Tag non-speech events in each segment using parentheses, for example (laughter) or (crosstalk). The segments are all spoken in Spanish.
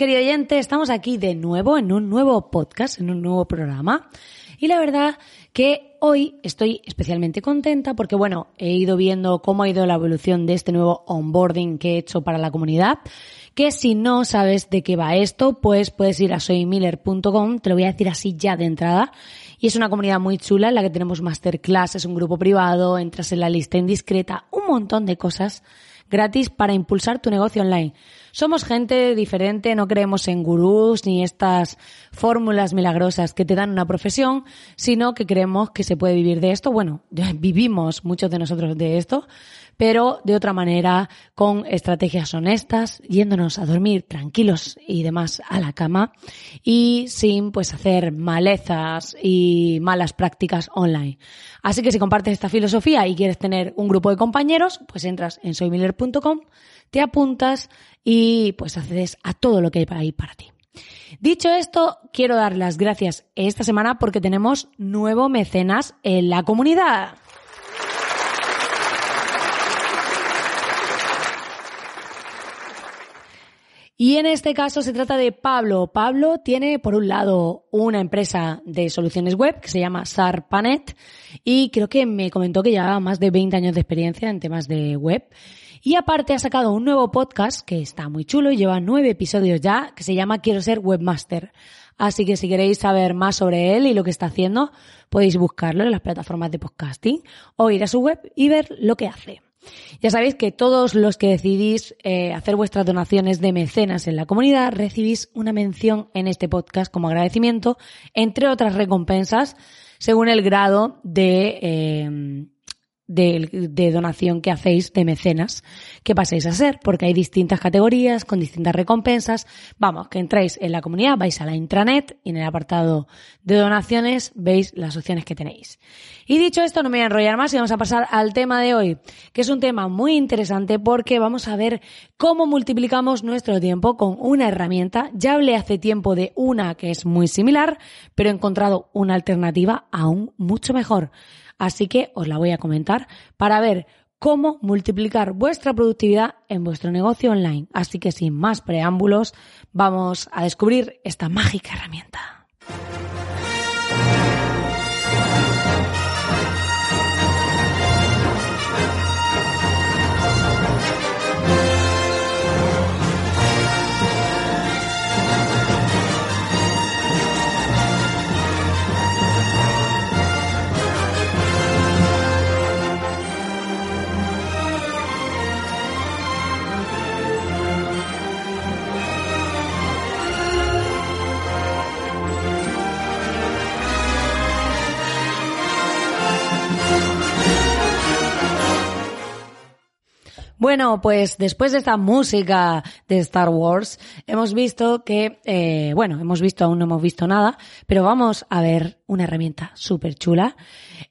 Querido oyente. Estamos aquí de nuevo en un nuevo podcast, en un nuevo programa. Y la verdad que hoy estoy especialmente contenta porque, bueno, he ido viendo cómo ha ido la evolución de este nuevo onboarding que he hecho para la comunidad. Que si no sabes de qué va esto, pues puedes ir a soymiller.com, te lo voy a decir así ya de entrada. Y es una comunidad muy chula en la que tenemos masterclass, es un grupo privado, entras en la lista indiscreta, un montón de cosas gratis para impulsar tu negocio online. Somos gente diferente, no creemos en gurús ni estas fórmulas milagrosas que te dan una profesión, sino que creemos que se puede vivir de esto. Bueno, (laughs) vivimos muchos de nosotros de esto, pero de otra manera, con estrategias honestas, yéndonos a dormir tranquilos y demás a la cama y sin pues hacer malezas y malas prácticas online. Así que si compartes esta filosofía y quieres tener un grupo de compañeros, pues entras en soymiller.com, te apuntas y pues accedes a todo lo que hay ahí para ti. Dicho esto, quiero dar las gracias esta semana porque tenemos nuevo mecenas en la comunidad. Y en este caso se trata de Pablo. Pablo tiene, por un lado, una empresa de soluciones web que se llama SARPanet y creo que me comentó que llevaba más de 20 años de experiencia en temas de web. Y aparte ha sacado un nuevo podcast que está muy chulo y lleva nueve episodios ya, que se llama Quiero ser webmaster. Así que si queréis saber más sobre él y lo que está haciendo, podéis buscarlo en las plataformas de podcasting o ir a su web y ver lo que hace. Ya sabéis que todos los que decidís eh, hacer vuestras donaciones de mecenas en la comunidad recibís una mención en este podcast como agradecimiento, entre otras recompensas, según el grado de, eh, de, donación que hacéis de mecenas que paséis a ser, porque hay distintas categorías con distintas recompensas. Vamos, que entráis en la comunidad, vais a la intranet y en el apartado de donaciones veis las opciones que tenéis. Y dicho esto, no me voy a enrollar más y vamos a pasar al tema de hoy, que es un tema muy interesante porque vamos a ver cómo multiplicamos nuestro tiempo con una herramienta. Ya hablé hace tiempo de una que es muy similar, pero he encontrado una alternativa aún mucho mejor. Así que os la voy a comentar para ver cómo multiplicar vuestra productividad en vuestro negocio online. Así que sin más preámbulos, vamos a descubrir esta mágica herramienta. Bueno, pues después de esta música de Star Wars, hemos visto que, eh, bueno, hemos visto, aún no hemos visto nada, pero vamos a ver una herramienta súper chula.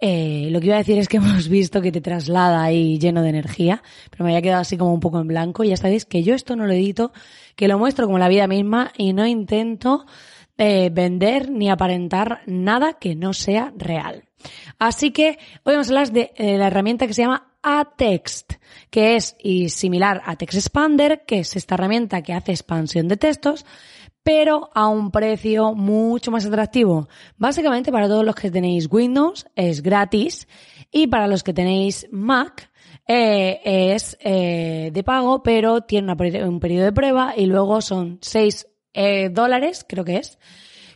Eh, lo que iba a decir es que (laughs) hemos visto que te traslada ahí lleno de energía, pero me había quedado así como un poco en blanco. Ya sabéis que yo esto no lo edito, que lo muestro como la vida misma y no intento eh, vender ni aparentar nada que no sea real. Así que hoy vamos a hablar de la herramienta que se llama a Text, que es similar a Text Expander, que es esta herramienta que hace expansión de textos, pero a un precio mucho más atractivo. Básicamente para todos los que tenéis Windows es gratis y para los que tenéis Mac eh, es eh, de pago, pero tiene un periodo de prueba y luego son 6 eh, dólares, creo que es,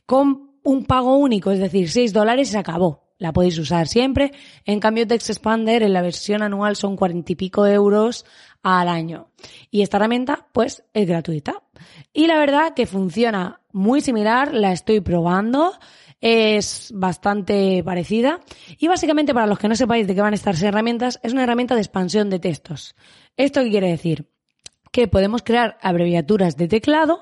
con un pago único, es decir, 6 dólares y se acabó la podéis usar siempre. En cambio, Text Expander en la versión anual son cuarenta y pico euros al año. Y esta herramienta, pues, es gratuita. Y la verdad que funciona muy similar, la estoy probando, es bastante parecida. Y básicamente, para los que no sepáis de qué van estas herramientas, es una herramienta de expansión de textos. ¿Esto qué quiere decir? Que podemos crear abreviaturas de teclado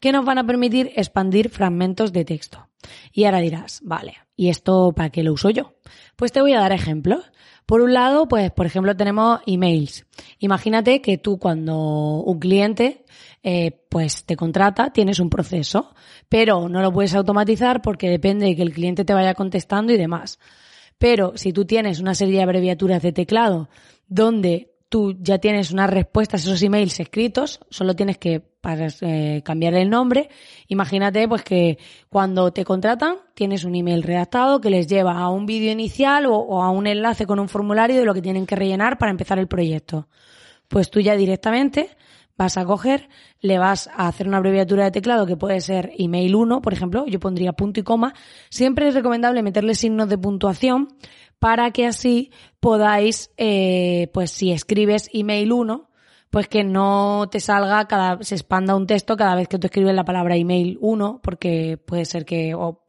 que nos van a permitir expandir fragmentos de texto. Y ahora dirás, vale, ¿y esto para qué lo uso yo? Pues te voy a dar ejemplos. Por un lado, pues, por ejemplo, tenemos emails. Imagínate que tú cuando un cliente, eh, pues, te contrata, tienes un proceso, pero no lo puedes automatizar porque depende de que el cliente te vaya contestando y demás. Pero si tú tienes una serie de abreviaturas de teclado donde tú ya tienes unas respuestas a esos emails escritos, solo tienes que para, eh, cambiar el nombre. Imagínate pues que cuando te contratan tienes un email redactado que les lleva a un vídeo inicial o, a un enlace con un formulario de lo que tienen que rellenar para empezar el proyecto. Pues tú ya directamente vas a coger, le vas a hacer una abreviatura de teclado que puede ser email 1, por ejemplo, yo pondría punto y coma. Siempre es recomendable meterle signos de puntuación para que así podáis, eh, pues si escribes email 1, pues que no te salga cada, se expanda un texto cada vez que tú escribes la palabra email 1, porque puede ser que, o,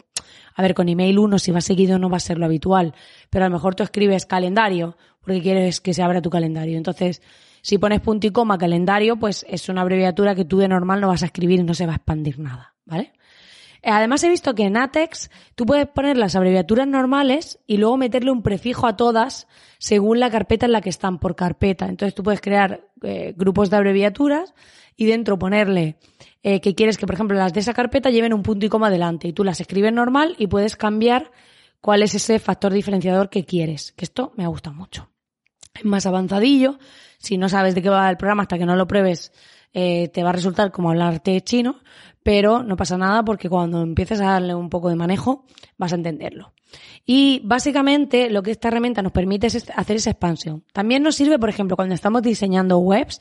a ver, con email 1 si va seguido no va a ser lo habitual, pero a lo mejor tú escribes calendario, porque quieres que se abra tu calendario. Entonces, si pones punto y coma calendario, pues es una abreviatura que tú de normal no vas a escribir y no se va a expandir nada, ¿vale? Eh, además he visto que en ATEX tú puedes poner las abreviaturas normales y luego meterle un prefijo a todas según la carpeta en la que están por carpeta. Entonces tú puedes crear eh, grupos de abreviaturas y dentro ponerle eh, que quieres que, por ejemplo, las de esa carpeta lleven un punto y coma delante y tú las escribes normal y puedes cambiar cuál es ese factor diferenciador que quieres. Que esto me ha gustado mucho. Es más avanzadillo. Si no sabes de qué va el programa hasta que no lo pruebes, te va a resultar como hablarte chino, pero no pasa nada porque cuando empieces a darle un poco de manejo vas a entenderlo. Y básicamente lo que esta herramienta nos permite es hacer esa expansión. También nos sirve, por ejemplo, cuando estamos diseñando webs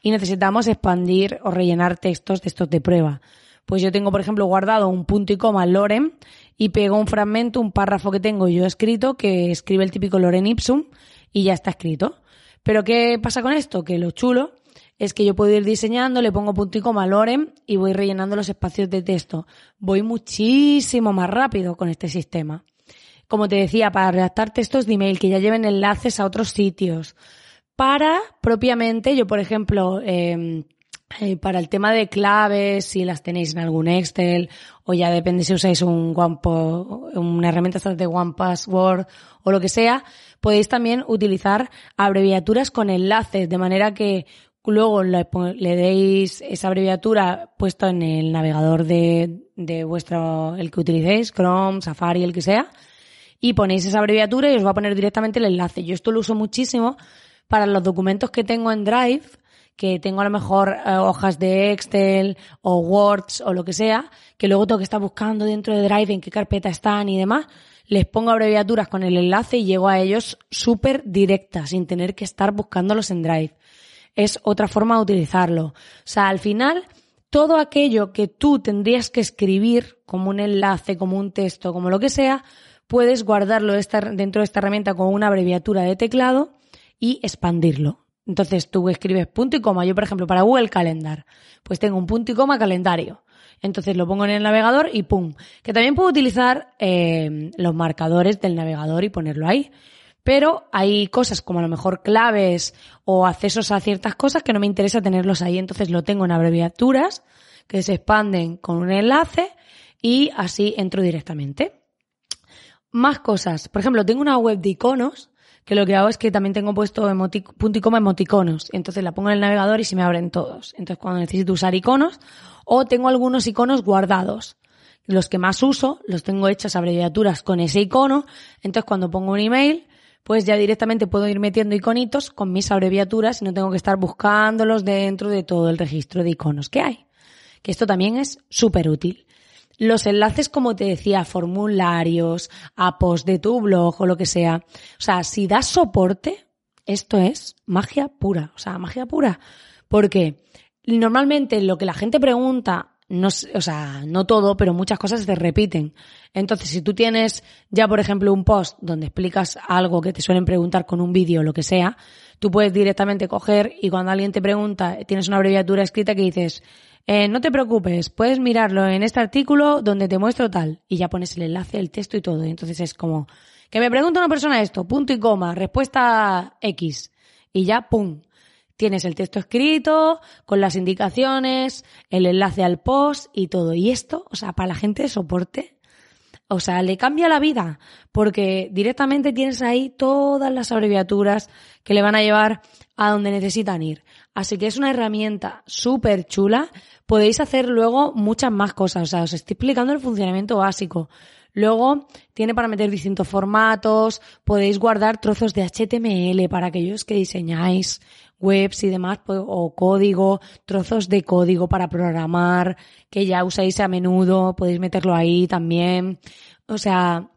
y necesitamos expandir o rellenar textos de estos de prueba. Pues yo tengo, por ejemplo, guardado un punto y coma Lorem y pego un fragmento, un párrafo que tengo yo escrito que escribe el típico Lorem Ipsum y ya está escrito. Pero ¿qué pasa con esto? Que lo chulo es que yo puedo ir diseñando, le pongo punto y coma Lorem y voy rellenando los espacios de texto. Voy muchísimo más rápido con este sistema. Como te decía, para redactar textos de email que ya lleven enlaces a otros sitios. Para, propiamente, yo por ejemplo, em, eh, para el tema de claves, si las tenéis en algún Excel, o ya depende si usáis un una herramienta de One Password o lo que sea, podéis también utilizar abreviaturas con enlaces, de manera que luego le, deis esa abreviatura puesto en el navegador de, de vuestro, el que utilicéis, Chrome, Safari, el que sea, y ponéis esa abreviatura y os va a poner directamente el enlace. Yo esto lo uso muchísimo para los documentos que tengo en Drive, que tengo a lo mejor eh, hojas de Excel o Words o lo que sea, que luego tengo que estar buscando dentro de Drive en qué carpeta están y demás, les pongo abreviaturas con el enlace y llego a ellos súper directa, sin tener que estar buscándolos en Drive es otra forma de utilizarlo. O sea, al final, todo aquello que tú tendrías que escribir como un enlace, como un texto, como lo que sea, puedes guardarlo dentro de esta herramienta con una abreviatura de teclado y expandirlo. Entonces tú escribes punto y coma. Yo, por ejemplo, para Google Calendar, pues tengo un punto y coma calendario. Entonces lo pongo en el navegador y ¡pum! Que también puedo utilizar eh, los marcadores del navegador y ponerlo ahí. Pero hay cosas como a lo mejor claves o accesos a ciertas cosas que no me interesa tenerlos ahí. Entonces lo tengo en abreviaturas que se expanden con un enlace y así entro directamente. Más cosas. Por ejemplo, tengo una web de iconos que lo que hago es que también tengo puesto punto y coma emoticonos. Entonces la pongo en el navegador y se me abren todos. Entonces cuando necesito usar iconos, o tengo algunos iconos guardados. Los que más uso, los tengo hechas abreviaturas con ese icono. Entonces cuando pongo un email, pues ya directamente puedo ir metiendo iconitos con mis abreviaturas y no tengo que estar buscándolos dentro de todo el registro de iconos que hay. Que esto también es súper útil. Los enlaces, como te decía, formularios, a post de tu blog o lo que sea. O sea, si das soporte, esto es magia pura. O sea, magia pura. Porque normalmente lo que la gente pregunta no, o sea, no todo, pero muchas cosas se repiten. Entonces, si tú tienes ya, por ejemplo, un post donde explicas algo que te suelen preguntar con un vídeo o lo que sea, tú puedes directamente coger y cuando alguien te pregunta, tienes una abreviatura escrita que dices, eh, no te preocupes, puedes mirarlo en este artículo donde te muestro tal. Y ya pones el enlace, el texto y todo. Y entonces es como, que me pregunta una persona esto, punto y coma, respuesta X. Y ya, pum, tienes el texto escrito, con las indicaciones, el enlace al post y todo. Y esto, o sea, para la gente de soporte, o sea, le cambia la vida, porque directamente tienes ahí todas las abreviaturas que le van a llevar a donde necesitan ir. Así que es una herramienta súper chula. Podéis hacer luego muchas más cosas. O sea, os estoy explicando el funcionamiento básico. Luego tiene para meter distintos formatos, podéis guardar trozos de HTML para aquellos que diseñáis webs y demás, pues, o código, trozos de código para programar, que ya usáis a menudo, podéis meterlo ahí también. O sea,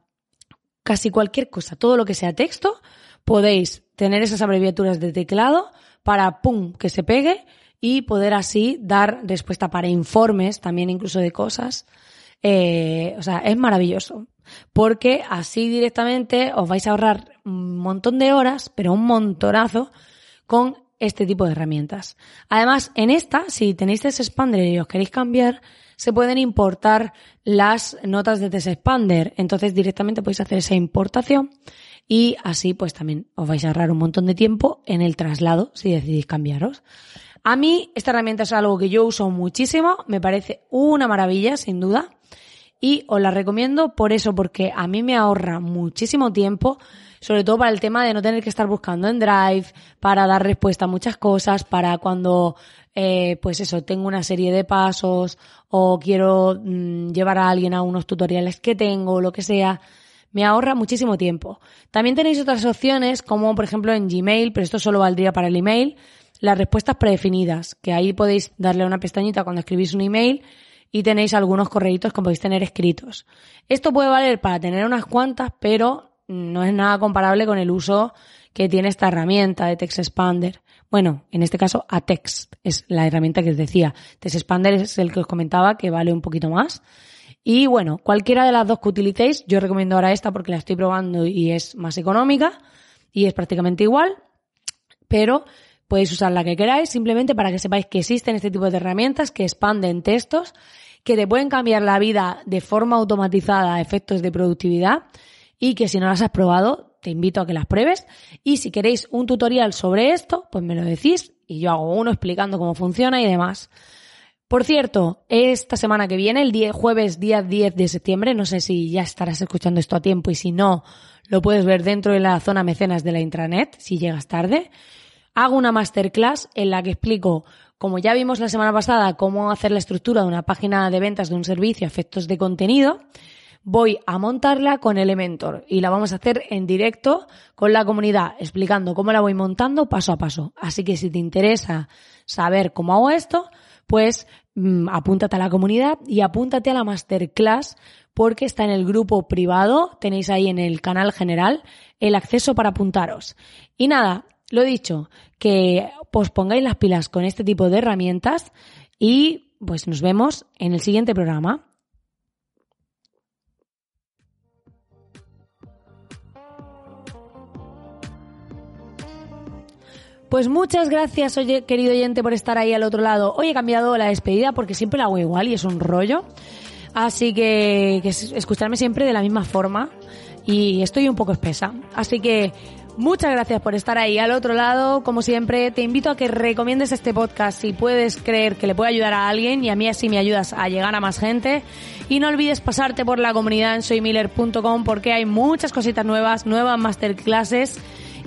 casi cualquier cosa, todo lo que sea texto, podéis tener esas abreviaturas de teclado para, ¡pum!, que se pegue y poder así dar respuesta para informes, también incluso de cosas. Eh, o sea, es maravilloso. Porque así directamente os vais a ahorrar un montón de horas, pero un montonazo, con este tipo de herramientas. Además, en esta, si tenéis Expander y os queréis cambiar, se pueden importar las notas de Expander. Entonces directamente podéis hacer esa importación y así pues también os vais a ahorrar un montón de tiempo en el traslado si decidís cambiaros. A mí esta herramienta es algo que yo uso muchísimo, me parece una maravilla sin duda y os la recomiendo por eso, porque a mí me ahorra muchísimo tiempo, sobre todo para el tema de no tener que estar buscando en Drive, para dar respuesta a muchas cosas, para cuando, eh, pues eso, tengo una serie de pasos o quiero mm, llevar a alguien a unos tutoriales que tengo o lo que sea me ahorra muchísimo tiempo. También tenéis otras opciones, como por ejemplo en Gmail, pero esto solo valdría para el email, las respuestas predefinidas, que ahí podéis darle una pestañita cuando escribís un email y tenéis algunos correitos que podéis tener escritos. Esto puede valer para tener unas cuantas, pero no es nada comparable con el uso que tiene esta herramienta de Text Expander. Bueno, en este caso Atext es la herramienta que os decía. Text Expander es el que os comentaba que vale un poquito más. Y bueno, cualquiera de las dos que utilicéis, yo recomiendo ahora esta porque la estoy probando y es más económica y es prácticamente igual, pero podéis usar la que queráis simplemente para que sepáis que existen este tipo de herramientas que expanden textos, que te pueden cambiar la vida de forma automatizada a efectos de productividad y que si no las has probado, te invito a que las pruebes. Y si queréis un tutorial sobre esto, pues me lo decís y yo hago uno explicando cómo funciona y demás. Por cierto, esta semana que viene, el jueves día 10 de septiembre, no sé si ya estarás escuchando esto a tiempo y si no, lo puedes ver dentro de la zona mecenas de la intranet, si llegas tarde. Hago una masterclass en la que explico, como ya vimos la semana pasada, cómo hacer la estructura de una página de ventas de un servicio a efectos de contenido. Voy a montarla con Elementor y la vamos a hacer en directo con la comunidad, explicando cómo la voy montando paso a paso. Así que si te interesa saber cómo hago esto, pues mm, apúntate a la comunidad y apúntate a la masterclass porque está en el grupo privado, tenéis ahí en el canal general el acceso para apuntaros. Y nada, lo dicho, que os pongáis las pilas con este tipo de herramientas y pues nos vemos en el siguiente programa. Pues muchas gracias, querido oyente, por estar ahí al otro lado. Hoy he cambiado la despedida porque siempre la hago igual y es un rollo. Así que, que escucharme siempre de la misma forma y estoy un poco espesa. Así que muchas gracias por estar ahí al otro lado. Como siempre, te invito a que recomiendes este podcast si puedes creer que le puede ayudar a alguien y a mí así me ayudas a llegar a más gente. Y no olvides pasarte por la comunidad en soymiller.com porque hay muchas cositas nuevas, nuevas masterclasses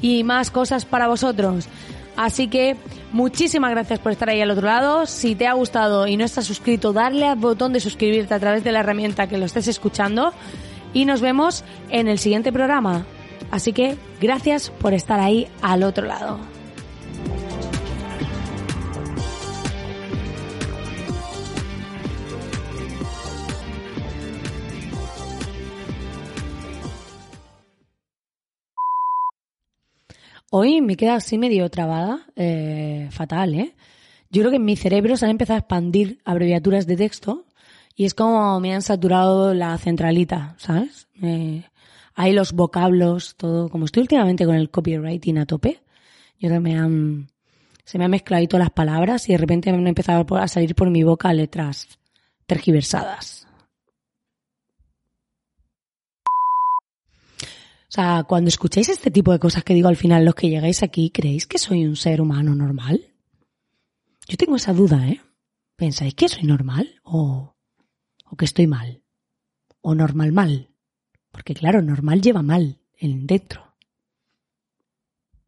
y más cosas para vosotros. Así que muchísimas gracias por estar ahí al otro lado. Si te ha gustado y no estás suscrito, darle al botón de suscribirte a través de la herramienta que lo estés escuchando. Y nos vemos en el siguiente programa. Así que gracias por estar ahí al otro lado. Hoy me queda así medio trabada, eh, fatal, ¿eh? Yo creo que en mi cerebro se han empezado a expandir abreviaturas de texto y es como me han saturado la centralita, ¿sabes? Hay los vocablos, todo. Como estoy últimamente con el copywriting a tope, yo creo que me han, se me han mezclado todas las palabras y de repente me han empezado a salir por mi boca letras tergiversadas. O sea, cuando escucháis este tipo de cosas que digo al final, los que llegáis aquí, ¿creéis que soy un ser humano normal? Yo tengo esa duda, ¿eh? ¿Pensáis que soy normal? ¿O, o que estoy mal? ¿O normal mal? Porque claro, normal lleva mal en dentro.